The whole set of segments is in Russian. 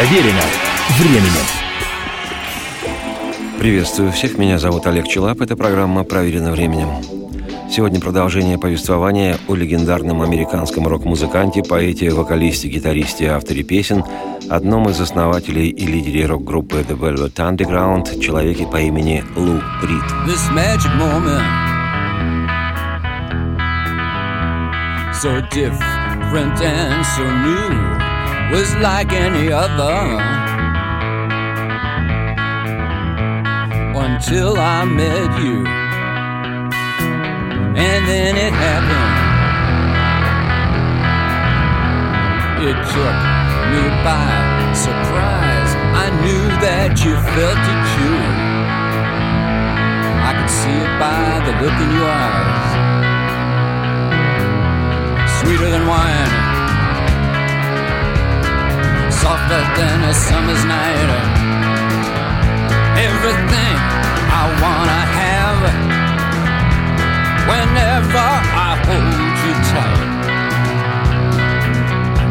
Проверено временем. Приветствую всех, меня зовут Олег Челап, это программа «Проверено временем». Сегодня продолжение повествования о легендарном американском рок-музыканте, поэте, вокалисте, гитаристе, авторе песен, одном из основателей и лидере рок-группы The Velvet Underground, человеке по имени Лу Рид. This magic moment So different and so new Was like any other Until I met you and then it happened. It took me by surprise. I knew that you felt it too. I could see it by the look in your eyes. Sweeter than wine, softer than a summer's night. Everything I wanna have whenever I hold you tight.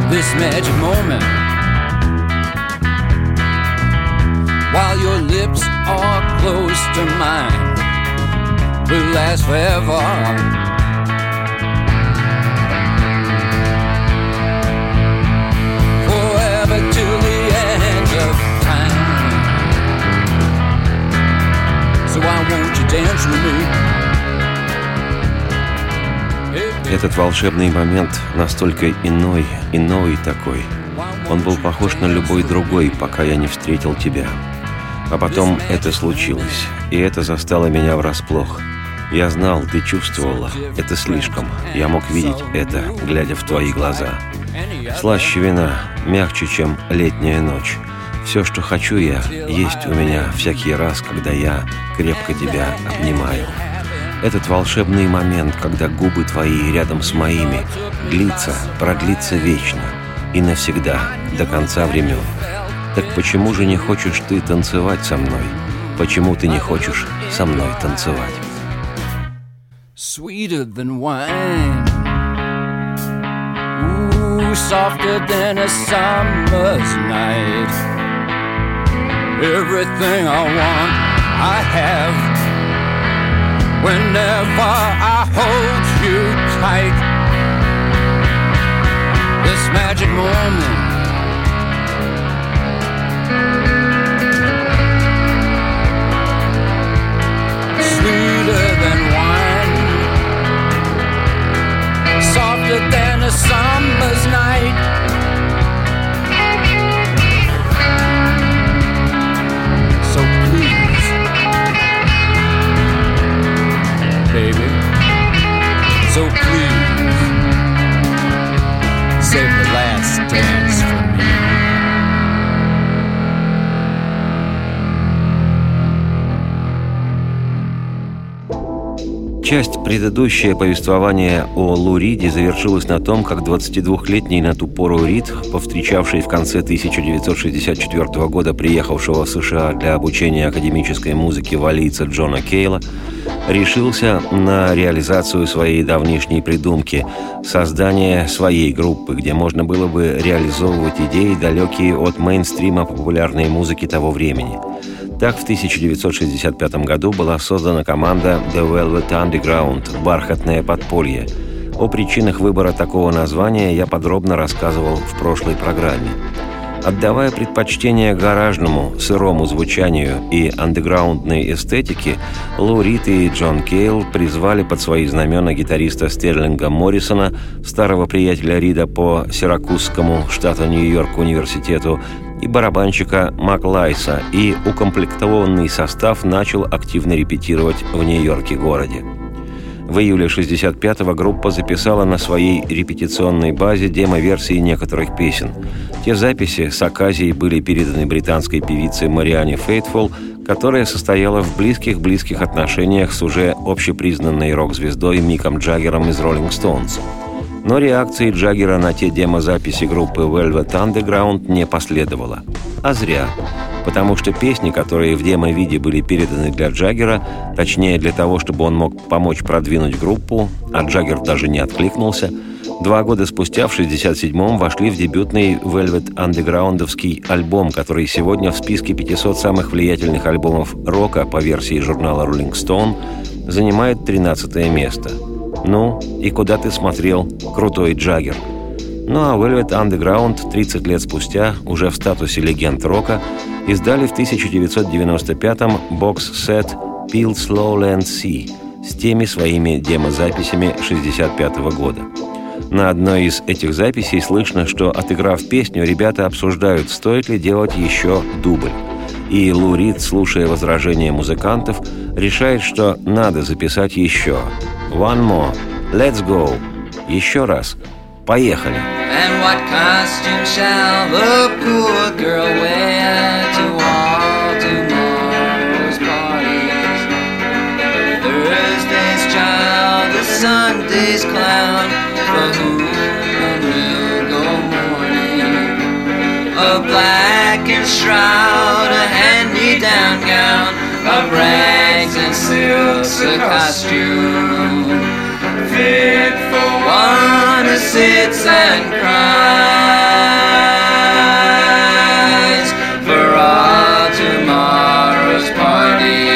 This magic moment, while your lips are close to mine, will last forever. Этот волшебный момент настолько иной, иной такой. Он был похож на любой другой, пока я не встретил тебя. А потом это случилось, и это застало меня врасплох. Я знал, ты чувствовала. Это слишком. Я мог видеть это, глядя в твои глаза. Слаще вина, мягче, чем летняя ночь. Все, что хочу я, есть у меня всякий раз, когда я крепко тебя обнимаю. Этот волшебный момент, когда губы твои рядом с моими, длится, продлится вечно и навсегда, до конца времен. Так почему же не хочешь ты танцевать со мной? Почему ты не хочешь со мной танцевать? Everything I want, I have whenever I hold you tight. This magic moment. Sweeter than wine, softer than a summer's night. So please, save the last dance for me. Часть предыдущее повествование о Лу Риде завершилась на том, как 22-летний на ту пору Рид, повстречавший в конце 1964 года приехавшего в США для обучения академической музыки валийца Джона Кейла, решился на реализацию своей давнишней придумки – создание своей группы, где можно было бы реализовывать идеи, далекие от мейнстрима популярной музыки того времени. Так, в 1965 году была создана команда The Velvet Underground – «Бархатное подполье». О причинах выбора такого названия я подробно рассказывал в прошлой программе. Отдавая предпочтение гаражному, сырому звучанию и андеграундной эстетике, Лу Рит и Джон Кейл призвали под свои знамена гитариста Стерлинга Моррисона, старого приятеля Рида по Сиракузскому штату Нью-Йорк университету, и барабанщика Мак Лайса, и укомплектованный состав начал активно репетировать в Нью-Йорке городе. В июле 65-го группа записала на своей репетиционной базе демо-версии некоторых песен. Те записи с оказией были переданы британской певице Мариане Фейтфул, которая состояла в близких-близких отношениях с уже общепризнанной рок-звездой Миком Джаггером из «Роллинг Стоунс». Но реакции Джаггера на те демозаписи группы Velvet Underground не последовало. А зря потому что песни, которые в демо-виде были переданы для Джаггера, точнее для того, чтобы он мог помочь продвинуть группу, а Джаггер даже не откликнулся, Два года спустя, в 67-м, вошли в дебютный Velvet Undergroundовский альбом, который сегодня в списке 500 самых влиятельных альбомов рока по версии журнала Rolling Stone занимает 13 место. Ну, и куда ты смотрел, крутой Джаггер? Ну а Velvet Underground 30 лет спустя, уже в статусе легенд рока, издали в 1995-м бокс-сет «Peel Slowland Sea» с теми своими демозаписями 65 -го года. На одной из этих записей слышно, что, отыграв песню, ребята обсуждают, стоит ли делать еще дубль. И Лу Рид, слушая возражения музыкантов, решает, что надо записать еще. One more. Let's go. Еще раз. Поехали. And what costume shall the poor girl wear to all tomorrow's parties? Thursday's child, the Sunday's clown, for whom will go mourning. A blackened shroud, a hand-me-down gown of and silks, a costume fit for one who sits and cries for all tomorrow's party.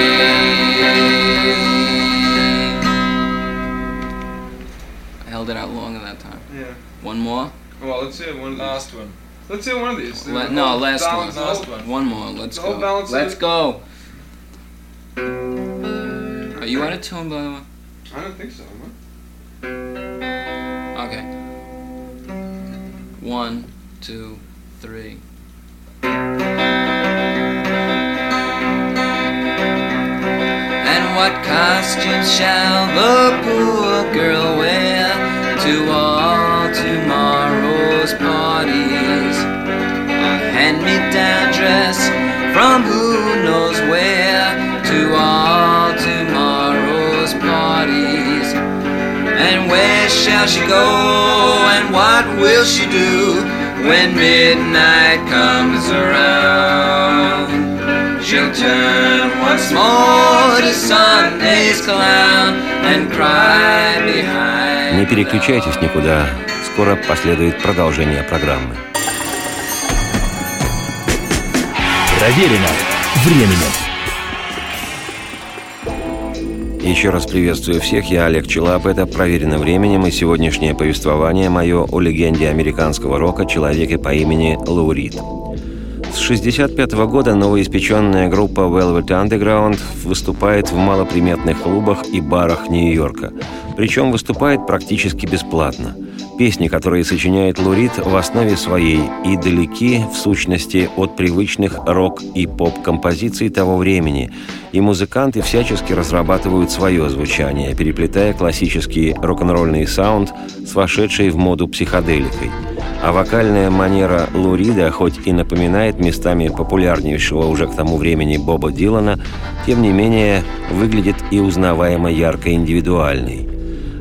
I held it out longer that time. Yeah. One more? Well, let's see one last one. Let's see one of these. La- no, last one. Last one. One more. Let's go. Let's go. Out of tune, by the way? I don't think so. Huh? Okay. One, two, three. And what costume shall the poor girl wear to all shall she go and what will she do when midnight comes around? She'll turn once more to Sunday's clown and cry behind. Не переключайтесь никуда. Скоро последует продолжение программы. Проверено временем. Еще раз приветствую всех, я Олег Челап, это «Проверено временем» и сегодняшнее повествование мое о легенде американского рока, человеке по имени Лou Рид. С 1965 года новоиспеченная группа Velvet Underground выступает в малоприметных клубах и барах Нью-Йорка. Причем выступает практически бесплатно. Песни, которые сочиняет Лурид, в основе своей и далеки, в сущности, от привычных рок- и поп-композиций того времени, и музыканты всячески разрабатывают свое звучание, переплетая классический рок-н-ролльный саунд с вошедшей в моду психоделикой – а вокальная манера Лурида, хоть и напоминает местами популярнейшего уже к тому времени Боба Дилана, тем не менее выглядит и узнаваемо ярко индивидуальной.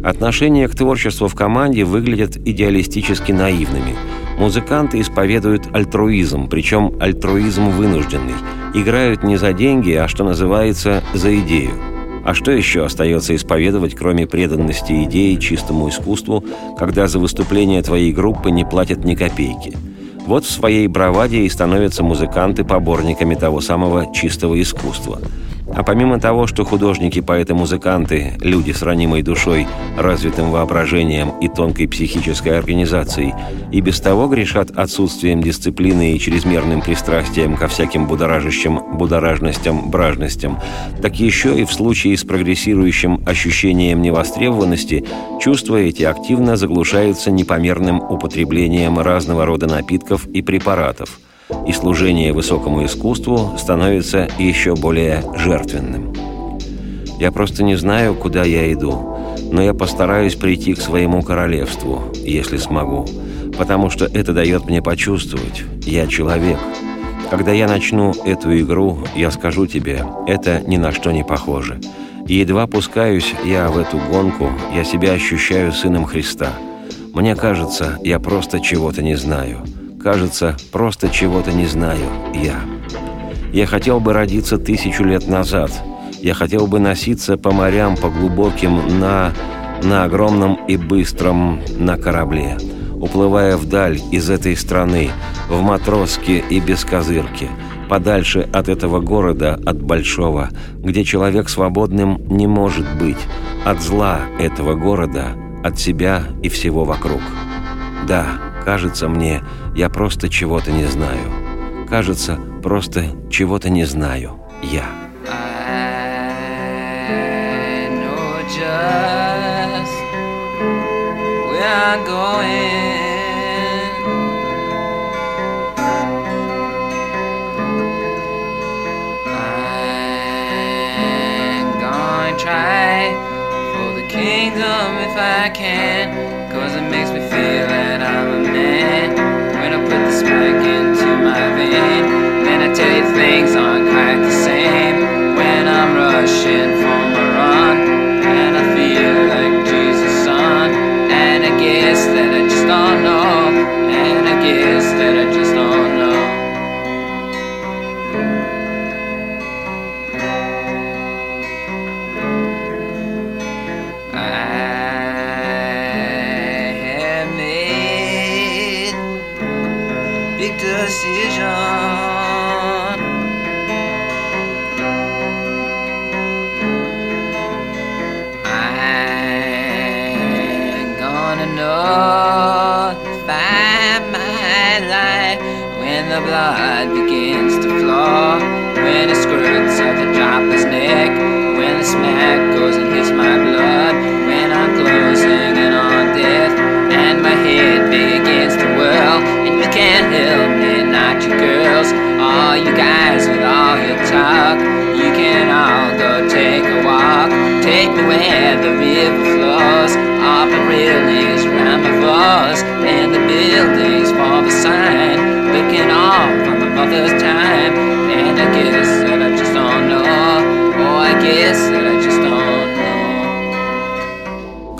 Отношения к творчеству в команде выглядят идеалистически наивными. Музыканты исповедуют альтруизм, причем альтруизм вынужденный. Играют не за деньги, а, что называется, за идею. А что еще остается исповедовать, кроме преданности идее чистому искусству, когда за выступление твоей группы не платят ни копейки? Вот в своей браваде и становятся музыканты поборниками того самого чистого искусства – а помимо того, что художники, поэты, музыканты – люди с ранимой душой, развитым воображением и тонкой психической организацией, и без того грешат отсутствием дисциплины и чрезмерным пристрастием ко всяким будоражащим будоражностям, бражностям, так еще и в случае с прогрессирующим ощущением невостребованности чувства эти активно заглушаются непомерным употреблением разного рода напитков и препаратов – и служение высокому искусству становится еще более жертвенным. Я просто не знаю, куда я иду, но я постараюсь прийти к своему королевству, если смогу, потому что это дает мне почувствовать, я человек. Когда я начну эту игру, я скажу тебе, это ни на что не похоже. Едва пускаюсь я в эту гонку, я себя ощущаю сыном Христа. Мне кажется, я просто чего-то не знаю. Кажется, просто чего-то не знаю я. Я хотел бы родиться тысячу лет назад. Я хотел бы носиться по морям, по глубоким на... на огромном и быстром на корабле, уплывая вдаль из этой страны, в матроске и без козырки, подальше от этого города, от большого, где человек свободным не может быть, от зла этого города, от себя и всего вокруг. Да, кажется мне, я просто чего-то не знаю. Кажется, просто чего-то не знаю. Я. Try for the kingdom if I can, Put into my vein, then I tell you things aren't quite the same. When I'm rushing for my run, and I feel like Jesus' son, and I guess that I just don't know,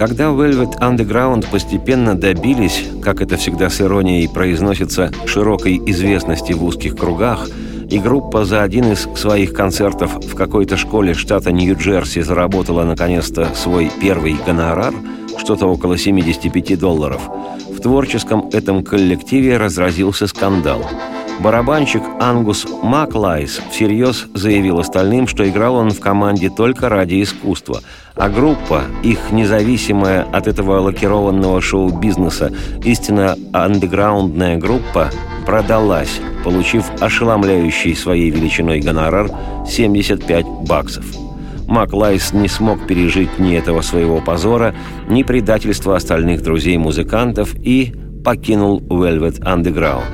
Когда Velvet Underground постепенно добились, как это всегда с иронией произносится, широкой известности в узких кругах, и группа за один из своих концертов в какой-то школе штата Нью-Джерси заработала наконец-то свой первый гонорар, что-то около 75 долларов, в творческом этом коллективе разразился скандал. Барабанщик Ангус Маклайс всерьез заявил остальным, что играл он в команде только ради искусства, а группа, их независимая от этого лакированного шоу-бизнеса, истинно андеграундная группа, продалась, получив ошеломляющий своей величиной гонорар 75 баксов. Маклайс не смог пережить ни этого своего позора, ни предательства остальных друзей-музыкантов и покинул Velvet Underground.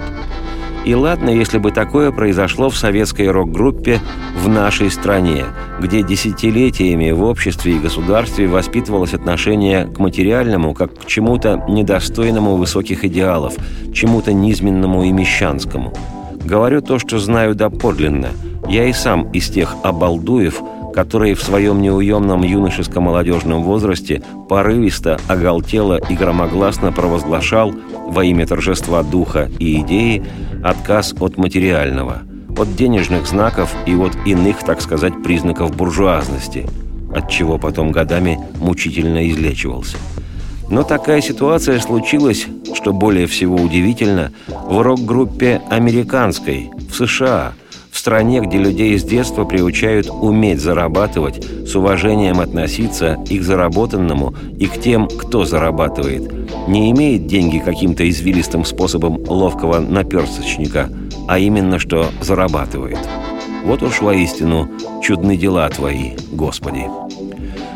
И ладно, если бы такое произошло в советской рок-группе в нашей стране, где десятилетиями в обществе и государстве воспитывалось отношение к материальному как к чему-то недостойному высоких идеалов, чему-то низменному и мещанскому. Говорю то, что знаю доподлинно. Я и сам из тех обалдуев, которые в своем неуемном юношеско-молодежном возрасте порывисто, оголтело и громогласно провозглашал во имя торжества духа и идеи отказ от материального, от денежных знаков и от иных, так сказать, признаков буржуазности, от чего потом годами мучительно излечивался. Но такая ситуация случилась, что более всего удивительно, в рок-группе американской, в США – в стране, где людей с детства приучают уметь зарабатывать, с уважением относиться и к заработанному, и к тем, кто зарабатывает, не имеет деньги каким-то извилистым способом ловкого наперсточника, а именно что зарабатывает. Вот уж воистину чудны дела твои, Господи.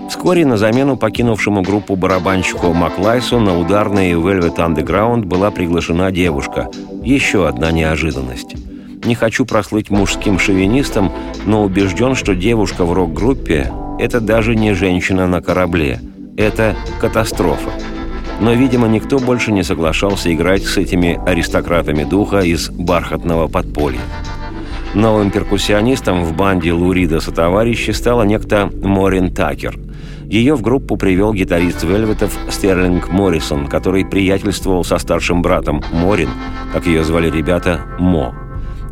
Вскоре на замену покинувшему группу барабанщику Маклайсу на ударные Velvet Underground была приглашена девушка. Еще одна неожиданность. Не хочу прослыть мужским шовинистом, но убежден, что девушка в рок-группе – это даже не женщина на корабле. Это катастрофа. Но, видимо, никто больше не соглашался играть с этими аристократами духа из бархатного подполья. Новым перкуссионистом в банде Лурида сотоварищи стала некто Морин Такер. Ее в группу привел гитарист Вельветов Стерлинг Моррисон, который приятельствовал со старшим братом Морин, как ее звали ребята, Мо.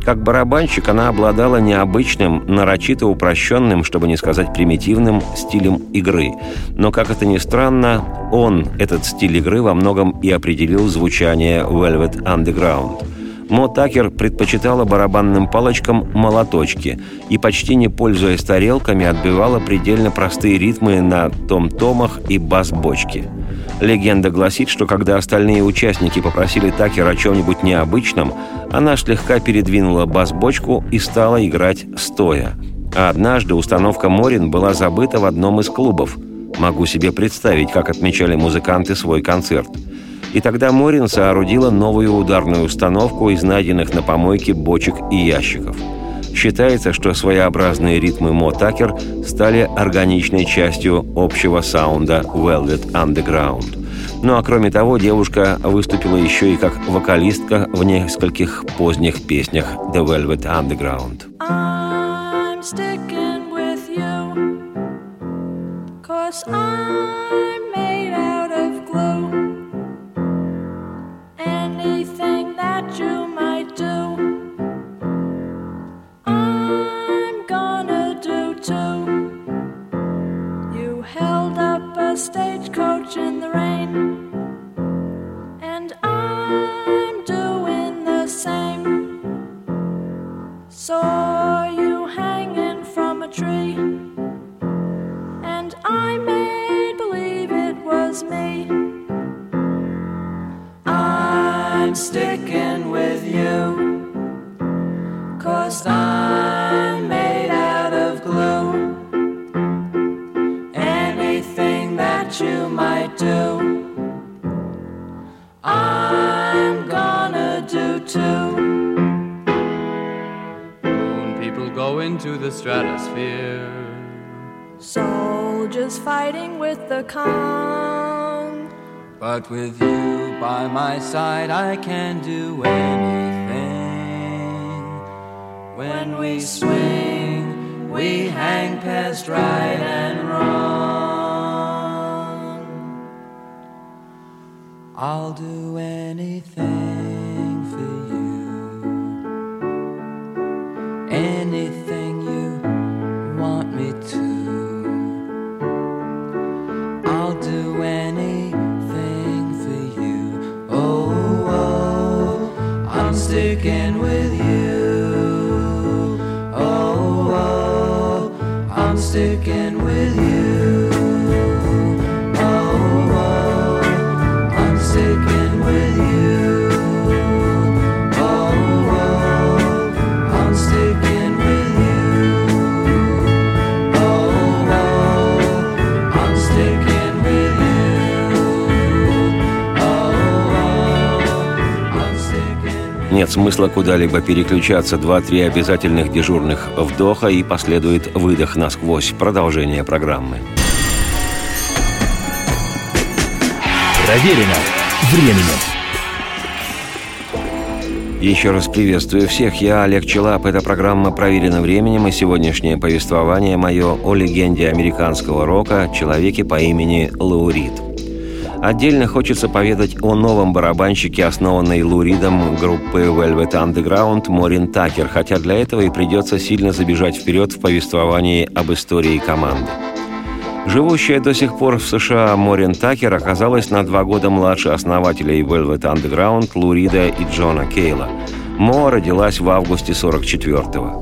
Как барабанщик она обладала необычным, нарочито упрощенным, чтобы не сказать примитивным, стилем игры. Но, как это ни странно, он, этот стиль игры, во многом и определил звучание Velvet Underground. Мо Такер предпочитала барабанным палочкам молоточки и, почти не пользуясь тарелками, отбивала предельно простые ритмы на том-томах и бас-бочке – Легенда гласит, что когда остальные участники попросили Такер о чем-нибудь необычном, она слегка передвинула бас-бочку и стала играть стоя. А однажды установка Морин была забыта в одном из клубов. Могу себе представить, как отмечали музыканты свой концерт. И тогда Морин соорудила новую ударную установку из найденных на помойке бочек и ящиков. Считается, что своеобразные ритмы Мо Такер стали органичной частью общего саунда Velvet Underground. Ну а кроме того, девушка выступила еще и как вокалистка в нескольких поздних песнях The Velvet Underground. I'm sticking with you, cause I'm But with you by my side, I can do anything. When we swing, we hang past right and wrong. I'll do anything sticking with you. Нет смысла куда-либо переключаться. Два-три обязательных дежурных вдоха и последует выдох насквозь. Продолжение программы. Проверено временем. Еще раз приветствую всех. Я Олег Челап. Эта программа «Проверена временем» и сегодняшнее повествование мое о легенде американского рока, человеке по имени Лаурит – Отдельно хочется поведать о новом барабанщике, основанной Луридом группы Velvet Underground Морин Такер, хотя для этого и придется сильно забежать вперед в повествовании об истории команды. Живущая до сих пор в США Морин Такер оказалась на два года младше основателей Velvet Underground Лурида и Джона Кейла. Мо родилась в августе 44-го.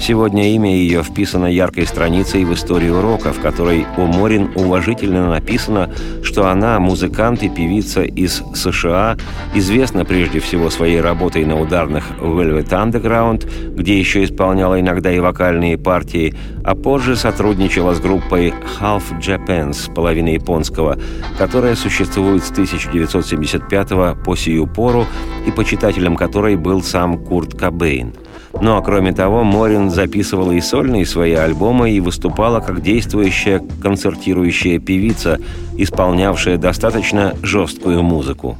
Сегодня имя ее вписано яркой страницей в историю рока, в которой у Морин уважительно написано, что она музыкант и певица из США, известна прежде всего своей работой на ударных Velvet Underground, где еще исполняла иногда и вокальные партии, а позже сотрудничала с группой Half Japan's, половина японского, которая существует с 1975 по сию пору и почитателем которой был сам Курт Кобейн – ну а кроме того, Морин записывала и сольные свои альбомы и выступала как действующая концертирующая певица, исполнявшая достаточно жесткую музыку.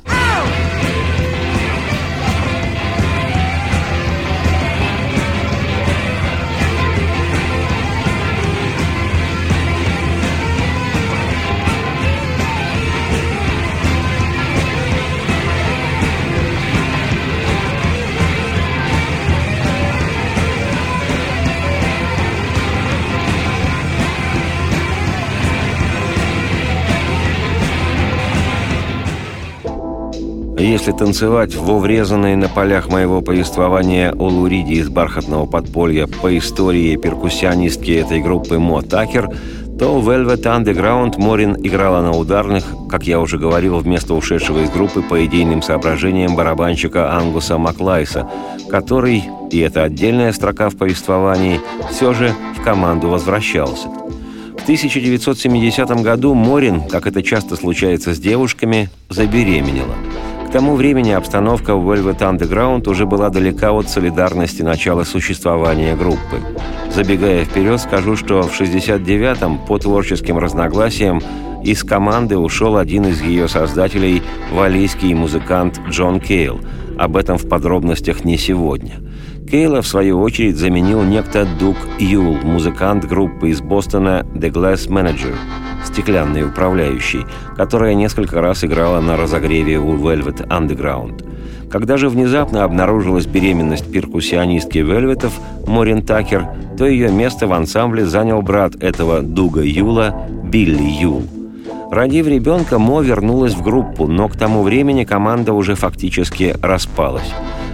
Если танцевать во врезанной на полях моего повествования о Луриде из бархатного подполья по истории перкуссионистки этой группы Мо Такер, то Velvet Underground Морин играла на ударных, как я уже говорил, вместо ушедшего из группы по идейным соображениям барабанщика Ангуса Маклайса, который, и это отдельная строка в повествовании, все же в команду возвращался. В 1970 году Морин, как это часто случается с девушками, забеременела – к тому времени обстановка в Velvet Underground уже была далека от солидарности начала существования группы. Забегая вперед, скажу, что в 69-м по творческим разногласиям из команды ушел один из ее создателей, валийский музыкант Джон Кейл. Об этом в подробностях не сегодня. Кейла, в свою очередь, заменил некто Дук Юл, музыкант группы из Бостона The Glass Manager – стеклянный управляющий, которая несколько раз играла на разогреве у Velvet Underground. Когда же внезапно обнаружилась беременность перкуссионистки Вельветов Морин Такер, то ее место в ансамбле занял брат этого Дуга Юла Билли Юл. Родив ребенка, Мо вернулась в группу, но к тому времени команда уже фактически распалась.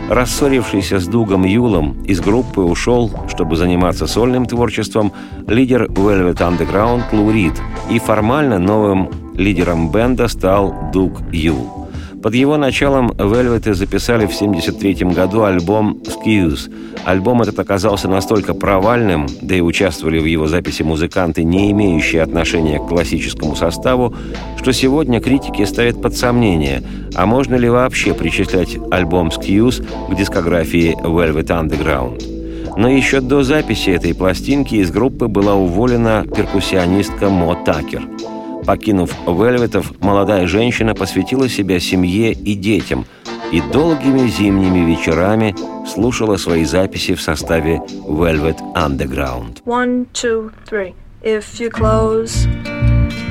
Рассорившийся с Дугом Юлом из группы ушел, чтобы заниматься сольным творчеством, лидер Velvet Underground Лу Рид, и формально новым лидером бенда стал Дуг Юл. Под его началом Velvet записали в 1973 году альбом «Skills». Альбом этот оказался настолько провальным, да и участвовали в его записи музыканты, не имеющие отношения к классическому составу, что сегодня критики ставят под сомнение, а можно ли вообще причислять альбом «Skills» к дискографии Velvet Underground. Но еще до записи этой пластинки из группы была уволена перкуссионистка Мо Такер – Покинув Вельветов, молодая женщина посвятила себя семье и детям и долгими зимними вечерами слушала свои записи в составе Velvet Underground. One, two, three. If you close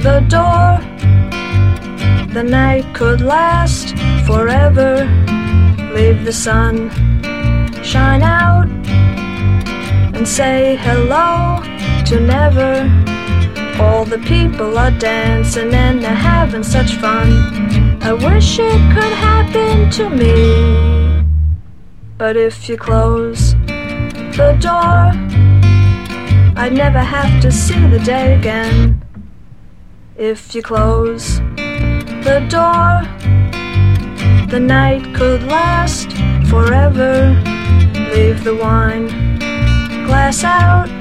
the door, the night could last forever. Leave the sun shine out and say hello to never. All the people are dancing and they're having such fun. I wish it could happen to me. But if you close the door, I'd never have to see the day again. If you close the door, the night could last forever. Leave the wine glass out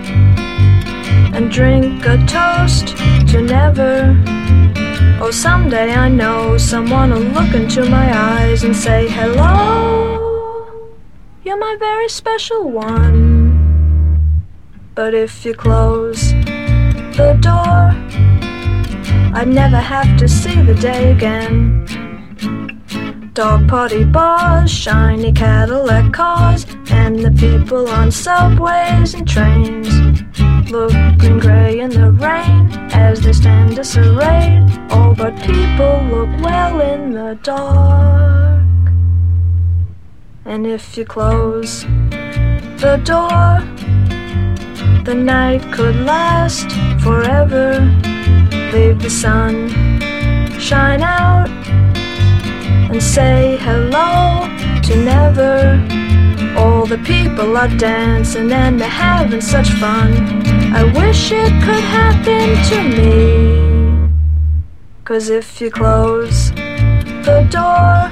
and drink a toast to never. Oh, someday I know someone will look into my eyes and say, Hello, you're my very special one. But if you close the door, I'd never have to see the day again. Dog party bars, shiny Cadillac cars, and the people on subways and trains looking grey in the rain as they stand disarrayed. All but people look well in the dark. And if you close the door, the night could last forever. Leave the sun shine out and say hello to never. All the people are dancing and they're having such fun. I wish it could happen to me. Cause if you close the door,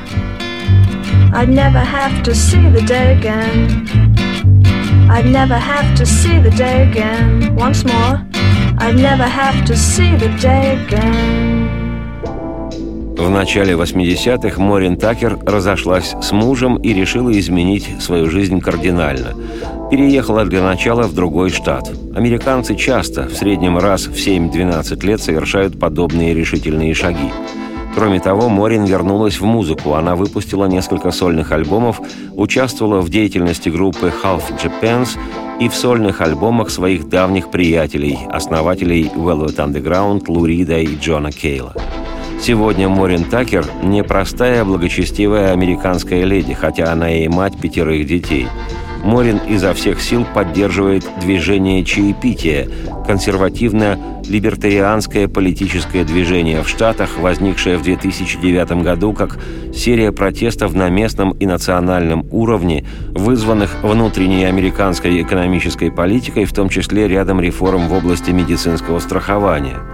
I'd never have to see the day again. I'd never have to see the day again. Once more, I'd never have to see the day again. В начале 80-х Морин Такер разошлась с мужем и решила изменить свою жизнь кардинально. Переехала для начала в другой штат. Американцы часто, в среднем раз в 7-12 лет, совершают подобные решительные шаги. Кроме того, Морин вернулась в музыку. Она выпустила несколько сольных альбомов, участвовала в деятельности группы Half Japans и в сольных альбомах своих давних приятелей, основателей Velvet Underground Лурида и Джона Кейла. Сегодня Морин Такер – непростая, благочестивая американская леди, хотя она и мать пятерых детей. Морин изо всех сил поддерживает движение чаепития, консервативно-либертарианское политическое движение в Штатах, возникшее в 2009 году как серия протестов на местном и национальном уровне, вызванных внутренней американской экономической политикой, в том числе рядом реформ в области медицинского страхования –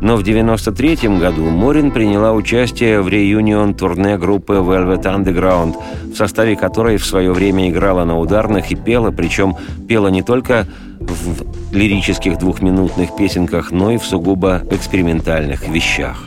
но в 1993 году Морин приняла участие в реюнион-турне группы Velvet Underground, в составе которой в свое время играла на ударных и пела, причем пела не только в лирических двухминутных песенках, но и в сугубо экспериментальных вещах.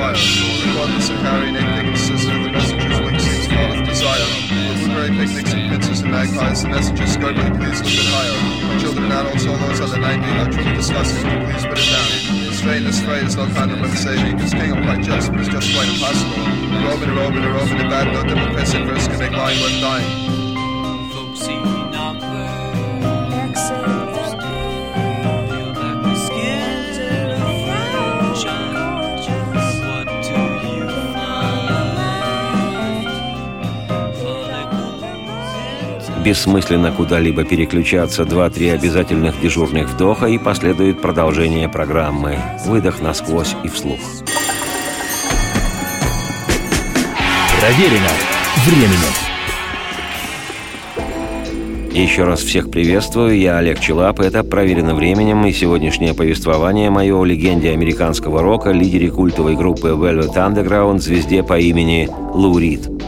fire. Regardless of carrying anything insisted the messenger's wings seems full of desire. Blueberry picnics and pizzas and magpies, the messengers go by please look at higher. Children and adults, all those other 90, are truly disgusting, please put it down. Strain is straight, is not kind of saving. It's king of quite just, but it's just quite impossible. Roman, Roman, Roman, a bad note, democracy, verse can make lying worth dying. Бессмысленно куда-либо переключаться. Два-три обязательных дежурных вдоха и последует продолжение программы. Выдох насквозь и вслух. Проверено временем. Еще раз всех приветствую, я Олег Челап, это «Проверено временем» и сегодняшнее повествование мое о легенде американского рока, лидере культовой группы Velvet Underground, звезде по имени Лу Рид.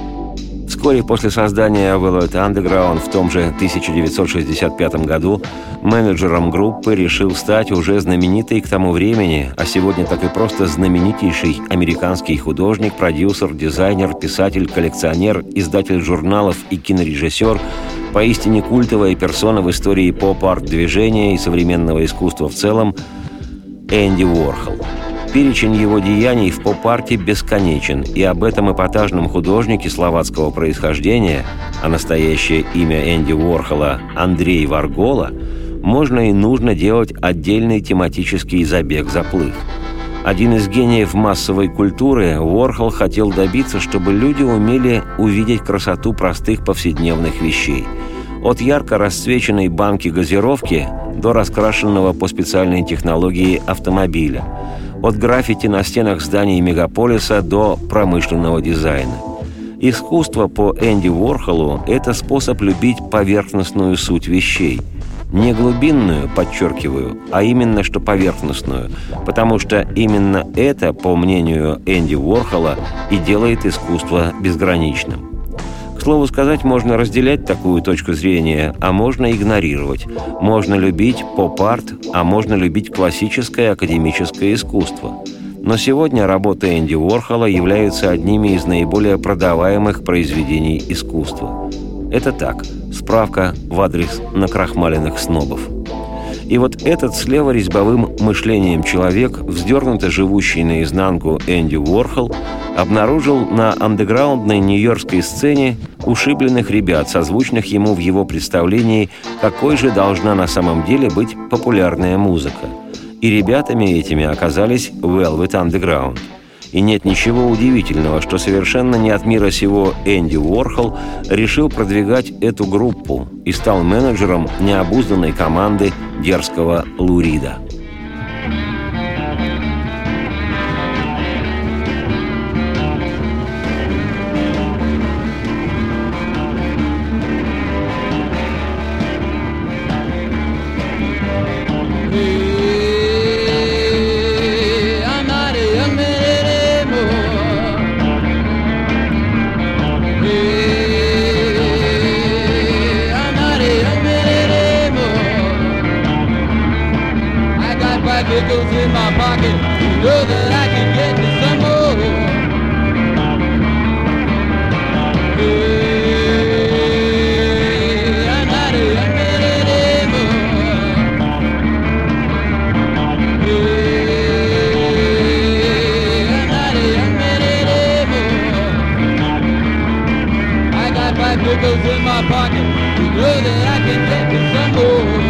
Вскоре после создания Velvet Underground в том же 1965 году менеджером группы решил стать уже знаменитый к тому времени, а сегодня так и просто знаменитейший американский художник, продюсер, дизайнер, писатель, коллекционер, издатель журналов и кинорежиссер, поистине культовая персона в истории поп-арт-движения и современного искусства в целом Энди Уорхол – Перечень его деяний в поп-арте бесконечен, и об этом эпатажном художнике словацкого происхождения, а настоящее имя Энди Уорхола – Андрей Варгола, можно и нужно делать отдельный тематический забег-заплыв. Один из гениев массовой культуры, Уорхол хотел добиться, чтобы люди умели увидеть красоту простых повседневных вещей. От ярко расцвеченной банки газировки до раскрашенного по специальной технологии автомобиля – от граффити на стенах зданий мегаполиса до промышленного дизайна. Искусство по Энди Уорхолу – это способ любить поверхностную суть вещей. Не глубинную, подчеркиваю, а именно что поверхностную, потому что именно это, по мнению Энди Уорхола, и делает искусство безграничным. К слову сказать, можно разделять такую точку зрения, а можно игнорировать. Можно любить поп-арт, а можно любить классическое академическое искусство. Но сегодня работы Энди Уорхола являются одними из наиболее продаваемых произведений искусства. Это так, справка в адрес накрахмаленных снобов. И вот этот слева резьбовым мышлением человек, вздернуто живущий наизнанку Энди Уорхол, обнаружил на андеграундной нью-йоркской сцене ушибленных ребят, созвучных ему в его представлении, какой же должна на самом деле быть популярная музыка. И ребятами этими оказались Velvet Underground – и нет ничего удивительного, что совершенно не от мира сего Энди Уорхол решил продвигать эту группу и стал менеджером необузданной команды дерзкого Лурида. So that I can get to some more. Hey, I'm not a young man anymore. Hey, I'm not a young man anymore. I got five in my pocket. You know that I can get to some more.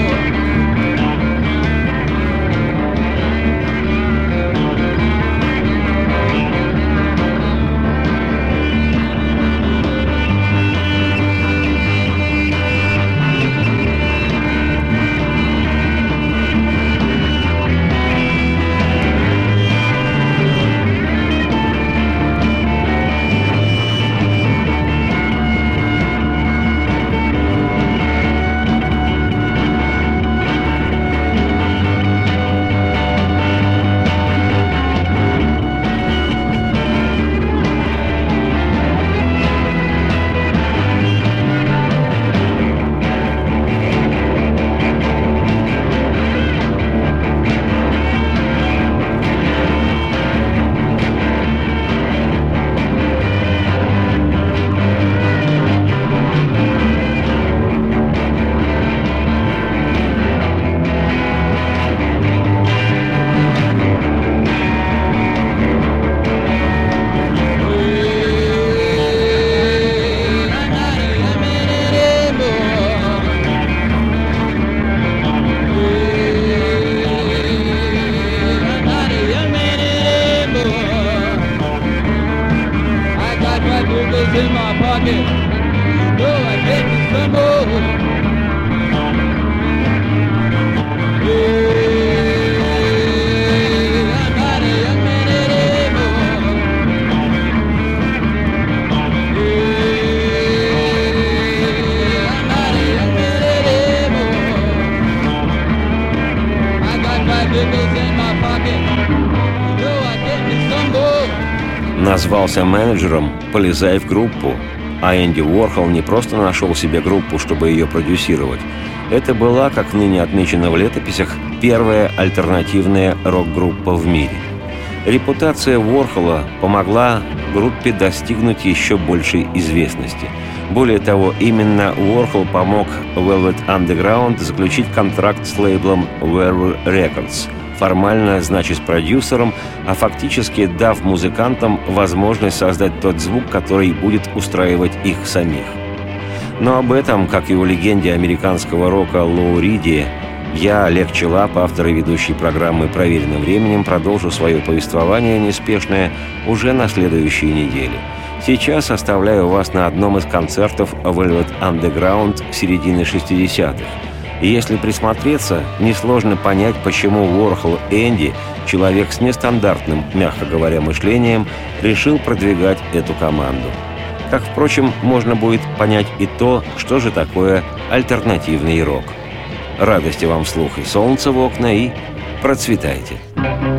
Назвался менеджером «Полезай в группу», а Энди Уорхол не просто нашел себе группу, чтобы ее продюсировать. Это была, как ныне отмечено в летописях, первая альтернативная рок-группа в мире. Репутация Уорхола помогла группе достигнуть еще большей известности. Более того, именно Уорхол помог Velvet Underground заключить контракт с лейблом Werewolf Records – формально значит продюсером, а фактически дав музыкантам возможность создать тот звук, который будет устраивать их самих. Но об этом, как и о легенде американского рока Лоу Риди, я, Олег Челап, автор и ведущий программы «Проверенным временем», продолжу свое повествование неспешное уже на следующей неделе. Сейчас оставляю вас на одном из концертов Velvet Underground середины 60-х – и если присмотреться, несложно понять, почему Уорхол Энди, человек с нестандартным, мягко говоря, мышлением, решил продвигать эту команду. Как, впрочем, можно будет понять и то, что же такое альтернативный рок. Радости вам вслух и солнца в окна, и процветайте. gotta